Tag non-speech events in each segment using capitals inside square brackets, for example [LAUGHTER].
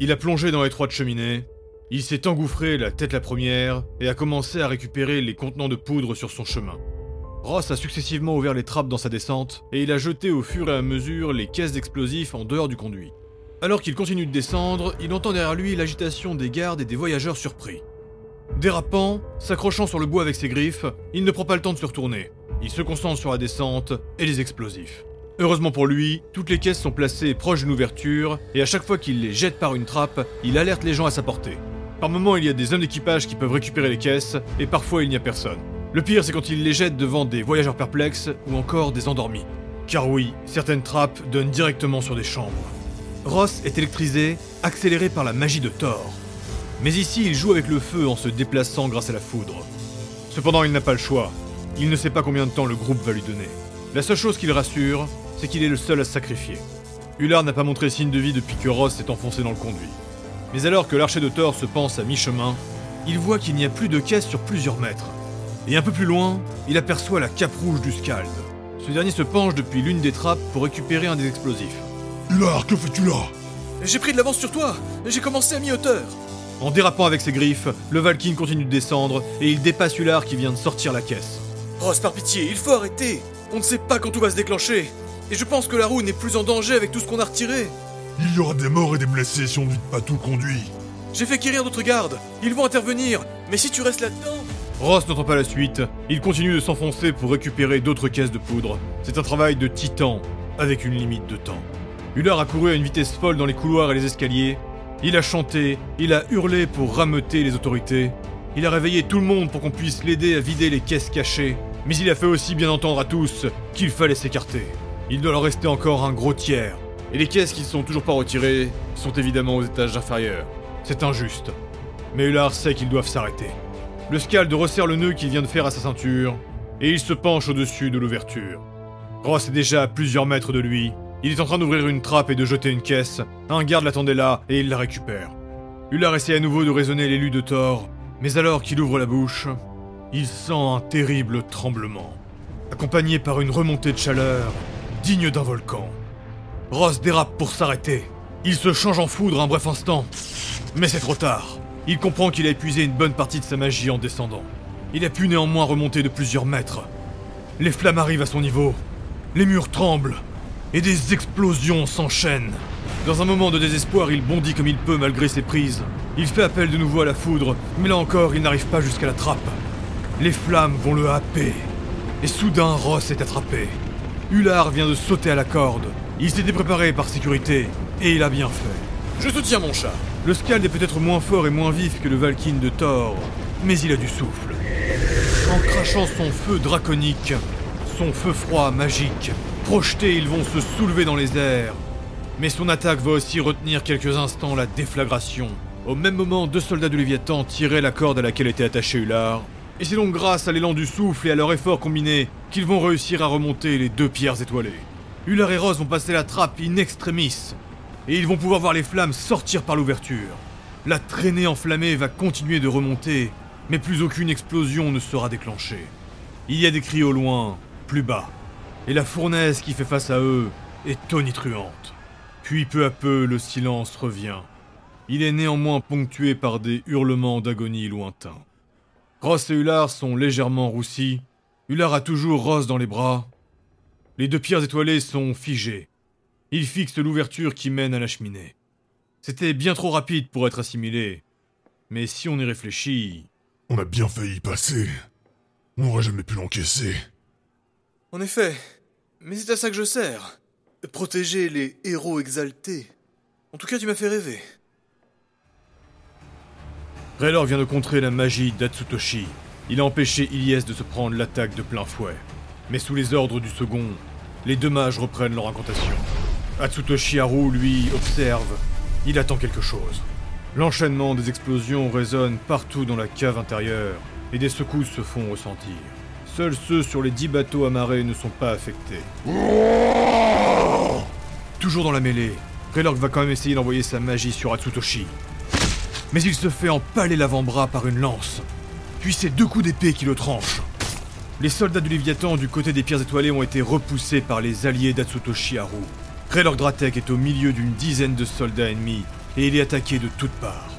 Il a plongé dans l'étroite cheminée, il s'est engouffré la tête la première et a commencé à récupérer les contenants de poudre sur son chemin. Ross a successivement ouvert les trappes dans sa descente et il a jeté au fur et à mesure les caisses d'explosifs en dehors du conduit. Alors qu'il continue de descendre, il entend derrière lui l'agitation des gardes et des voyageurs surpris. Dérapant, s'accrochant sur le bois avec ses griffes, il ne prend pas le temps de se retourner. Il se concentre sur la descente et les explosifs. Heureusement pour lui, toutes les caisses sont placées proches d'une ouverture, et à chaque fois qu'il les jette par une trappe, il alerte les gens à sa portée. Par moments, il y a des hommes d'équipage qui peuvent récupérer les caisses, et parfois il n'y a personne. Le pire, c'est quand il les jette devant des voyageurs perplexes ou encore des endormis. Car oui, certaines trappes donnent directement sur des chambres. Ross est électrisé, accéléré par la magie de Thor. Mais ici, il joue avec le feu en se déplaçant grâce à la foudre. Cependant, il n'a pas le choix. Il ne sait pas combien de temps le groupe va lui donner. La seule chose qui le rassure, c'est qu'il est le seul à se sacrifier. Hullard n'a pas montré signe de vie depuis que Ross s'est enfoncé dans le conduit. Mais alors que l'archer de Thor se pense à mi-chemin, il voit qu'il n'y a plus de caisse sur plusieurs mètres. Et un peu plus loin, il aperçoit la cape rouge du Scald. Ce dernier se penche depuis l'une des trappes pour récupérer un des explosifs. Hullard, que fais-tu là? J'ai pris de l'avance sur toi J'ai commencé à mi-hauteur En dérapant avec ses griffes, le Valkyne continue de descendre et il dépasse Hullard qui vient de sortir la caisse. Ross, par pitié, il faut arrêter On ne sait pas quand tout va se déclencher Et je pense que la roue n'est plus en danger avec tout ce qu'on a retiré Il y aura des morts et des blessés si on ne vide pas tout le conduit. J'ai fait quérir d'autres gardes Ils vont intervenir Mais si tu restes là-dedans Ross n'entend pas la suite, il continue de s'enfoncer pour récupérer d'autres caisses de poudre. C'est un travail de titan, avec une limite de temps. Hullard a couru à une vitesse folle dans les couloirs et les escaliers. Il a chanté, il a hurlé pour rameuter les autorités. Il a réveillé tout le monde pour qu'on puisse l'aider à vider les caisses cachées. Mais il a fait aussi bien entendre à tous qu'il fallait s'écarter. Il doit leur rester encore un gros tiers. Et les caisses qui ne sont toujours pas retirées sont évidemment aux étages inférieurs. C'est injuste. Mais Hullard sait qu'ils doivent s'arrêter. Le Scald resserre le nœud qu'il vient de faire à sa ceinture, et il se penche au-dessus de l'ouverture. Ross est déjà à plusieurs mètres de lui. Il est en train d'ouvrir une trappe et de jeter une caisse. Un garde l'attendait là, et il la récupère. Hullard essaie à nouveau de raisonner l'élu de Thor, mais alors qu'il ouvre la bouche, il sent un terrible tremblement, accompagné par une remontée de chaleur digne d'un volcan. Ross dérape pour s'arrêter. Il se change en foudre un bref instant, mais c'est trop tard. Il comprend qu'il a épuisé une bonne partie de sa magie en descendant. Il a pu néanmoins remonter de plusieurs mètres. Les flammes arrivent à son niveau, les murs tremblent, et des explosions s'enchaînent. Dans un moment de désespoir, il bondit comme il peut malgré ses prises. Il fait appel de nouveau à la foudre, mais là encore, il n'arrive pas jusqu'à la trappe. Les flammes vont le happer. Et soudain, Ross est attrapé. Hullard vient de sauter à la corde. Il s'était préparé par sécurité, et il a bien fait. Je te tiens, mon chat Le Scald est peut-être moins fort et moins vif que le Valkyne de Thor, mais il a du souffle. En crachant son feu draconique, son feu froid magique, projetés, ils vont se soulever dans les airs. Mais son attaque va aussi retenir quelques instants la déflagration. Au même moment, deux soldats du Léviathan tiraient la corde à laquelle était attaché Hullard. Et c'est donc grâce à l'élan du souffle et à leur effort combiné qu'ils vont réussir à remonter les deux pierres étoilées. Hullard et Rose vont passer la trappe in extremis, et ils vont pouvoir voir les flammes sortir par l'ouverture. La traînée enflammée va continuer de remonter, mais plus aucune explosion ne sera déclenchée. Il y a des cris au loin, plus bas, et la fournaise qui fait face à eux est tonitruante. Puis peu à peu, le silence revient. Il est néanmoins ponctué par des hurlements d'agonie lointains. Ross et Hullard sont légèrement roussis. Hullard a toujours Ross dans les bras. Les deux pierres étoilées sont figées. Il fixe l'ouverture qui mène à la cheminée. C'était bien trop rapide pour être assimilé. Mais si on y réfléchit, On a bien failli y passer. On n'aurait jamais pu l'encaisser. En effet, mais c'est à ça que je sers. Protéger les héros exaltés. En tout cas, tu m'as fait rêver. Raylor vient de contrer la magie d'Atsutoshi. Il a empêché Ilyes de se prendre l'attaque de plein fouet. Mais sous les ordres du second, les deux mages reprennent leur incantation. Atsutoshi Haru, lui, observe. Il attend quelque chose. L'enchaînement des explosions résonne partout dans la cave intérieure, et des secousses se font ressentir. Seuls ceux sur les dix bateaux amarrés ne sont pas affectés. Toujours dans la mêlée, Raylork va quand même essayer d'envoyer sa magie sur Atsutoshi. Mais il se fait empaler l'avant-bras par une lance. Puis c'est deux coups d'épée qui le tranchent. Les soldats du Léviathan du côté des pierres étoilées ont été repoussés par les alliés d'Atsutoshi Haru. Dratek est au milieu d'une dizaine de soldats ennemis et il est attaqué de toutes parts.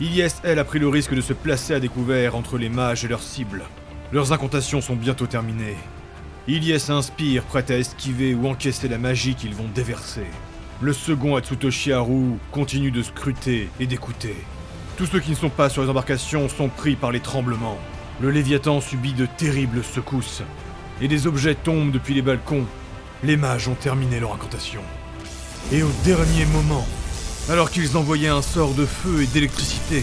Ilyes, elle, a pris le risque de se placer à découvert entre les mages et leurs cibles. Leurs incantations sont bientôt terminées. Ilyes inspire, prêt à esquiver ou encaisser la magie qu'ils vont déverser. Le second Atsutoshi Haru continue de scruter et d'écouter. Tous ceux qui ne sont pas sur les embarcations sont pris par les tremblements. Le Léviathan subit de terribles secousses. Et des objets tombent depuis les balcons. Les mages ont terminé leur incantation. Et au dernier moment, alors qu'ils envoyaient un sort de feu et d'électricité,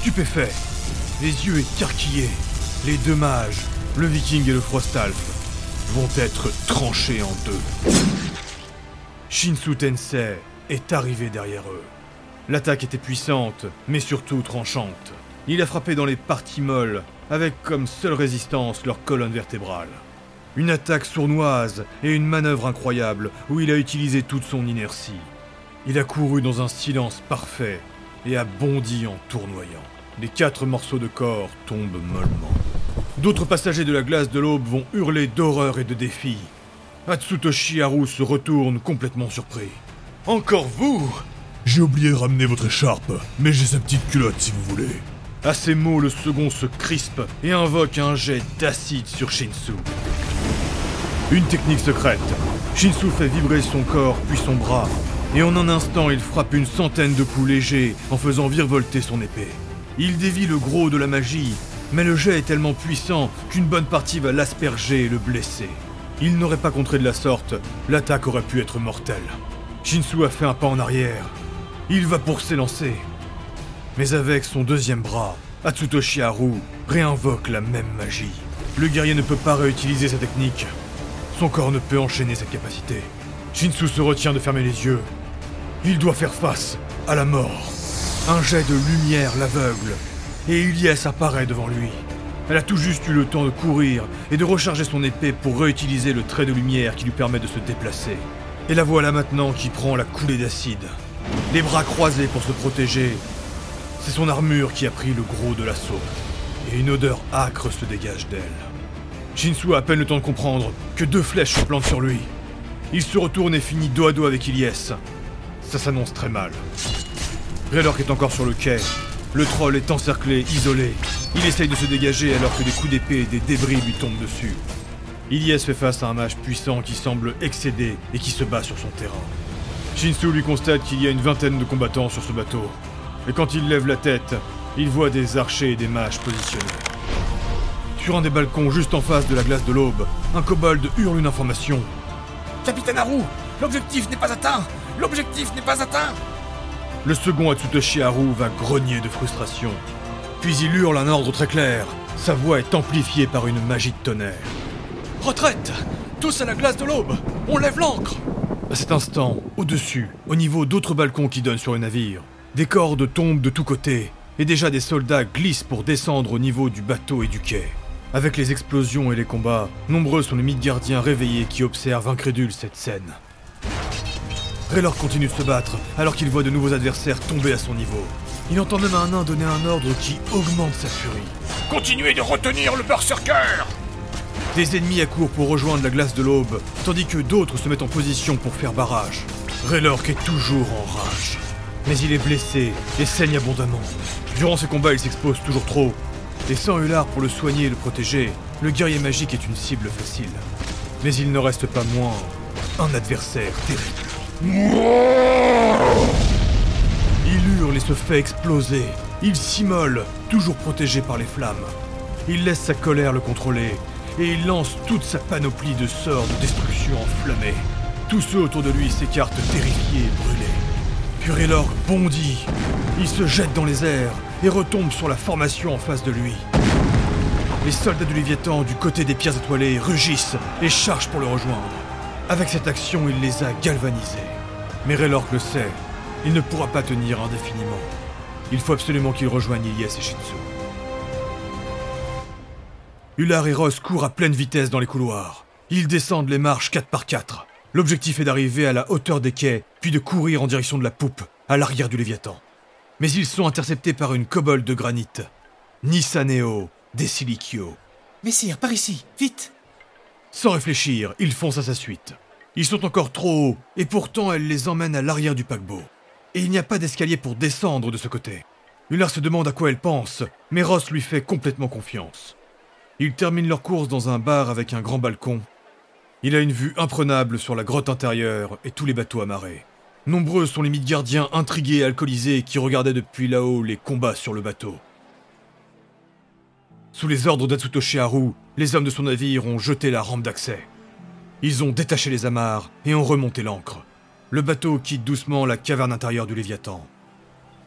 stupéfaits, les yeux écarquillés, les deux mages, le viking et le frostalf, vont être tranchés en deux. Shinsu Tensei est arrivé derrière eux. L'attaque était puissante, mais surtout tranchante. Il a frappé dans les parties molles, avec comme seule résistance leur colonne vertébrale. Une attaque sournoise et une manœuvre incroyable où il a utilisé toute son inertie. Il a couru dans un silence parfait et a bondi en tournoyant. Les quatre morceaux de corps tombent mollement. D'autres passagers de la glace de l'aube vont hurler d'horreur et de défi. Atsutoshi Haru se retourne complètement surpris. Encore vous J'ai oublié de ramener votre écharpe, mais j'ai sa petite culotte si vous voulez. À ces mots, le second se crispe et invoque un jet d'acide sur Shinsu. Une technique secrète. Shinsu fait vibrer son corps puis son bras, et en un instant, il frappe une centaine de coups légers en faisant virevolter son épée. Il dévie le gros de la magie, mais le jet est tellement puissant qu'une bonne partie va l'asperger et le blesser. Il n'aurait pas contré de la sorte, l'attaque aurait pu être mortelle. Shinsu a fait un pas en arrière. Il va pour s'élancer. Mais avec son deuxième bras, Atsutoshi Haru réinvoque la même magie. Le guerrier ne peut pas réutiliser sa technique. Son corps ne peut enchaîner cette capacité. Shinsu se retient de fermer les yeux. Il doit faire face à la mort. Un jet de lumière l'aveugle, et Ilyes apparaît devant lui. Elle a tout juste eu le temps de courir et de recharger son épée pour réutiliser le trait de lumière qui lui permet de se déplacer. Et la voilà maintenant qui prend la coulée d'acide. Les bras croisés pour se protéger. C'est son armure qui a pris le gros de l'assaut. Et une odeur âcre se dégage d'elle. Shinsu a à peine le temps de comprendre que deux flèches se plantent sur lui. Il se retourne et finit dos à dos avec Ilyes. Ça s'annonce très mal. Raylork est encore sur le quai. Le troll est encerclé, isolé. Il essaye de se dégager alors que des coups d'épée et des débris lui tombent dessus. Ilyes fait face à un mage puissant qui semble excédé et qui se bat sur son terrain. Shinsu lui constate qu'il y a une vingtaine de combattants sur ce bateau. Et quand il lève la tête, il voit des archers et des mages positionnés. Sur un des balcons juste en face de la glace de l'aube, un kobold hurle une information. Capitaine Haru, l'objectif n'est pas atteint L'objectif n'est pas atteint Le second Atsutoshi Haru va grogner de frustration. Puis il hurle un ordre très clair. Sa voix est amplifiée par une magie de tonnerre. Retraite Tous à la glace de l'aube On lève l'ancre À cet instant, au-dessus, au niveau d'autres balcons qui donnent sur le navire, des cordes tombent de tous côtés, et déjà des soldats glissent pour descendre au niveau du bateau et du quai. Avec les explosions et les combats, nombreux sont les Midgardiens réveillés qui observent incrédules cette scène. Raylor continue de se battre alors qu'il voit de nouveaux adversaires tomber à son niveau. Il entend même un nain donner un ordre qui augmente sa furie. Continuez de retenir le berserker Des ennemis accourent pour rejoindre la glace de l'aube, tandis que d'autres se mettent en position pour faire barrage. Raylork est toujours en rage. Mais il est blessé et saigne abondamment. Durant ces combats, il s'expose toujours trop. Et sans Hullard pour le soigner et le protéger, le guerrier magique est une cible facile. Mais il ne reste pas moins un adversaire terrible. Il hurle et se fait exploser. Il s'immole, toujours protégé par les flammes. Il laisse sa colère le contrôler, et il lance toute sa panoplie de sorts de destruction enflammés. Tous ceux autour de lui s'écartent terrifiés et brûlés. Puis Raylork bondit. Il se jette dans les airs et retombe sur la formation en face de lui. Les soldats du Léviathan du côté des pierres étoilées rugissent et chargent pour le rejoindre. Avec cette action, il les a galvanisés. Mais Raylork le sait, il ne pourra pas tenir indéfiniment. Il faut absolument qu'il rejoigne Ilyes et Shinsu. Ular et Ross courent à pleine vitesse dans les couloirs. Ils descendent les marches 4 par 4. L'objectif est d'arriver à la hauteur des quais, puis de courir en direction de la poupe, à l'arrière du Léviathan. Mais ils sont interceptés par une kobold de granit. Nisaneo Desilikyo. Messire, par ici, vite Sans réfléchir, ils foncent à sa suite. Ils sont encore trop hauts, et pourtant elle les emmène à l'arrière du paquebot. et il n'y a pas d'escalier pour descendre de ce côté. Ular se demande à quoi elle pense, mais Ross lui fait complètement confiance. Ils terminent leur course dans un bar avec un grand balcon. Il a une vue imprenable sur la grotte intérieure et tous les bateaux amarrés. Nombreux sont les gardiens intrigués et alcoolisés qui regardaient depuis là-haut les combats sur le bateau. Sous les ordres d'Atsutoshi Haru, les hommes de son navire ont jeté la rampe d'accès. Ils ont détaché les amarres et ont remonté l'ancre. Le bateau quitte doucement la caverne intérieure du Léviathan.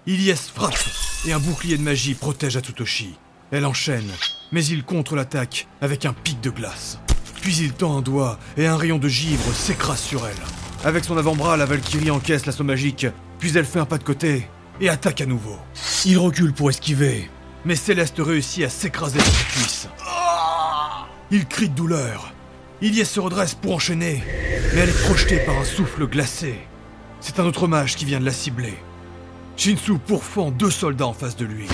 Ilyes frappe et un bouclier de magie protège Atsutoshi. Elle enchaîne, mais il contre l'attaque avec un pic de glace. Puis il tend un doigt et un rayon de givre s'écrase sur elle. Avec son avant-bras, la Valkyrie encaisse l'assaut magique, puis elle fait un pas de côté et attaque à nouveau. Il recule pour esquiver, mais Céleste réussit à s'écraser sur sa cuisse. Il crie de douleur. Ilyes se redresse pour enchaîner, mais elle est projetée par un souffle glacé. C'est un autre mage qui vient de la cibler. Shinsu pourfend deux soldats en face de lui.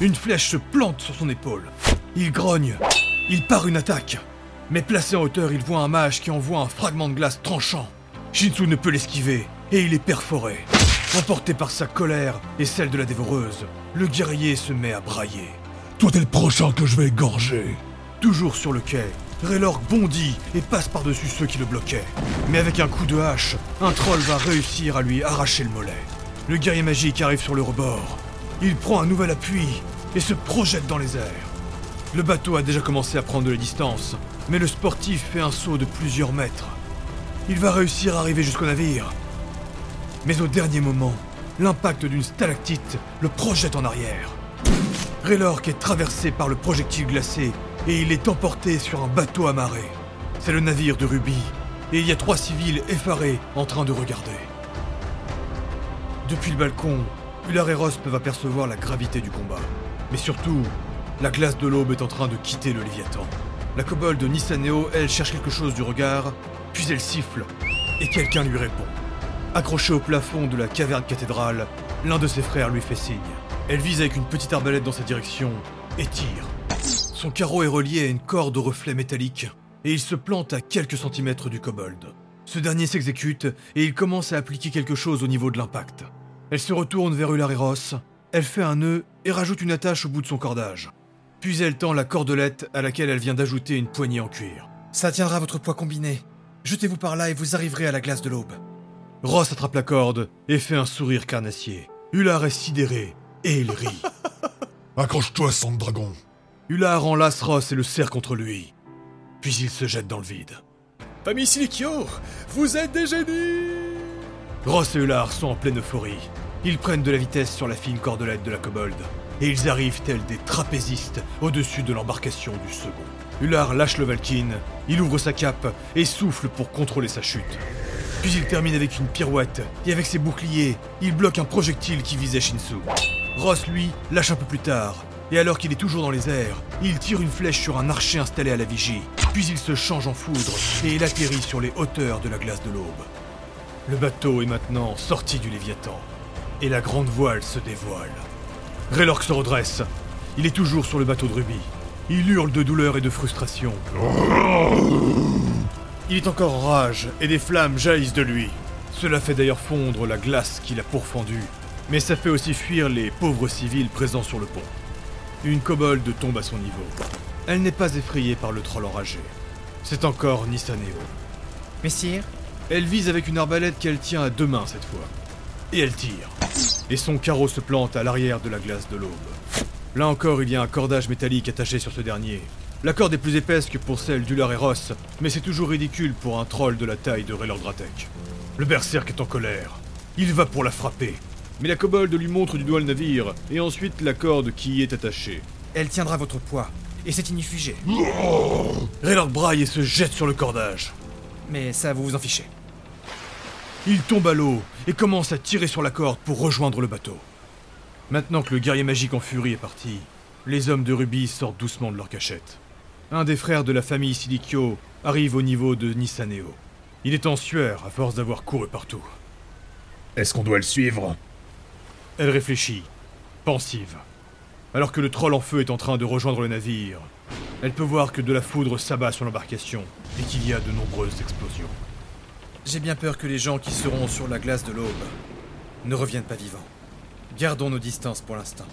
Une flèche se plante sur son épaule. Il grogne. Il part une attaque. Mais placé en hauteur, il voit un mage qui envoie un fragment de glace tranchant. Shinsu ne peut l'esquiver et il est perforé. Emporté par sa colère et celle de la dévoreuse, le guerrier se met à brailler. Toi, t'es le prochain que je vais égorger. Toujours sur le quai, Raylork bondit et passe par-dessus ceux qui le bloquaient. Mais avec un coup de hache, un troll va réussir à lui arracher le mollet. Le guerrier magique arrive sur le rebord. Il prend un nouvel appui et se projette dans les airs. Le bateau a déjà commencé à prendre de la distance, mais le sportif fait un saut de plusieurs mètres. Il va réussir à arriver jusqu'au navire. Mais au dernier moment, l'impact d'une stalactite le projette en arrière. Raylork est traversé par le projectile glacé et il est emporté sur un bateau amarré. C'est le navire de Ruby, et il y a trois civils effarés en train de regarder. Depuis le balcon, Ular et peuvent apercevoir la gravité du combat. Mais surtout, la glace de l'aube est en train de quitter le Léviathan. La kobold de Nissaneo, elle, cherche quelque chose du regard, puis elle siffle, et quelqu'un lui répond. Accroché au plafond de la caverne cathédrale, l'un de ses frères lui fait signe. Elle vise avec une petite arbalète dans sa direction et tire. Son carreau est relié à une corde au reflet métallique, et il se plante à quelques centimètres du kobold. Ce dernier s'exécute, et il commence à appliquer quelque chose au niveau de l'impact. Elle se retourne vers Ulareros, elle fait un nœud et rajoute une attache au bout de son cordage. Puis elle tend la cordelette à laquelle elle vient d'ajouter une poignée en cuir. Ça tiendra votre poids combiné. Jetez-vous par là et vous arriverez à la glace de l'aube. Ross attrape la corde et fait un sourire carnassier. Ular est sidéré et il rit. [LAUGHS] Accroche-toi, sang de dragon. Ular enlace Ross et le serre contre lui. Puis il se jette dans le vide. Famille Silikio, vous êtes des génies Ross et Ular sont en pleine euphorie. Ils prennent de la vitesse sur la fine cordelette de la kobold. Et ils arrivent tels des trapézistes au-dessus de l'embarcation du second. Ular lâche le Valkyne, il ouvre sa cape et souffle pour contrôler sa chute. Puis il termine avec une pirouette, et avec ses boucliers, il bloque un projectile qui visait Shinsu. Ross, lui, lâche un peu plus tard, et alors qu'il est toujours dans les airs, il tire une flèche sur un archer installé à la vigie, puis il se change en foudre, et il atterrit sur les hauteurs de la glace de l'aube. Le bateau est maintenant sorti du Léviathan, et la grande voile se dévoile. Raylork se redresse, il est toujours sur le bateau de Ruby. Il hurle de douleur et de frustration. Il est encore en rage et des flammes jaillissent de lui. Cela fait d'ailleurs fondre la glace qu'il a pourfendue, mais ça fait aussi fuir les pauvres civils présents sur le pont. Une kobold tombe à son niveau. Elle n'est pas effrayée par le troll enragé. C'est encore Nissaneo. Messire Elle vise avec une arbalète qu'elle tient à deux mains cette fois. Et elle tire. Et son carreau se plante à l'arrière de la glace de l'aube. Là encore, il y a un cordage métallique attaché sur ce dernier. La corde est plus épaisse que pour celle d'Ular et Ross, mais c'est toujours ridicule pour un troll de la taille de Raylor Dratek. Le berserk est en colère. Il va pour la frapper. Mais la kobold lui montre du doigt le navire, et ensuite la corde qui y est attachée. Elle tiendra votre poids. Et c'est inifugé. Raylor braille et se jette sur le cordage. Mais ça, vous vous en fichez. Il tombe à l'eau et commence à tirer sur la corde pour rejoindre le bateau. Maintenant que le guerrier magique en furie est parti, les hommes de Ruby sortent doucement de leur cachette. Un des frères de la famille Silikyo arrive au niveau de Nissaneo. Il est en sueur à force d'avoir couru partout. Est-ce qu'on doit le suivre? Elle réfléchit, pensive. Alors que le troll en feu est en train de rejoindre le navire, elle peut voir que de la foudre s'abat sur l'embarcation et qu'il y a de nombreuses explosions. J'ai bien peur que les gens qui seront sur la glace de l'aube ne reviennent pas vivants. Gardons nos distances pour l'instant.